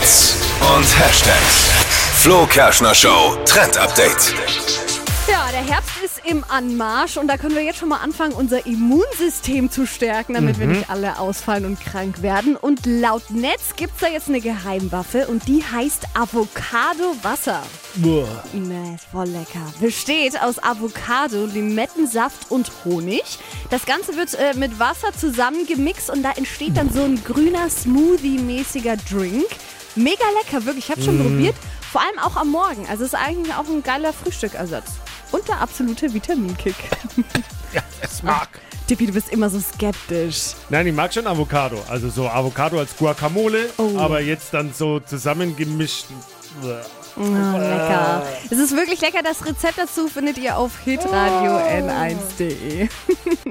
Hits und Hashtags. Flo Kerschner Show Trend Update. Ja, der Herbst ist im Anmarsch und da können wir jetzt schon mal anfangen, unser Immunsystem zu stärken, damit wir nicht alle ausfallen und krank werden. Und laut Netz gibt es da jetzt eine Geheimwaffe und die heißt Avocado-Wasser. Nee, ist voll lecker. Besteht aus Avocado, Limettensaft und Honig. Das Ganze wird äh, mit Wasser zusammengemixt und da entsteht dann so ein grüner Smoothie-mäßiger Drink. Mega lecker, wirklich. Ich habe schon probiert. Vor allem auch am Morgen. Also ist eigentlich auch ein geiler Frühstückersatz. Und der absolute Vitaminkick. Ja, es mag. Tippi, du bist immer so skeptisch. Nein, ich mag schon Avocado. Also so Avocado als Guacamole, Oh. aber jetzt dann so zusammengemischt. Oh, lecker. Es ist wirklich lecker. Das Rezept dazu findet ihr auf hitradio n1.de.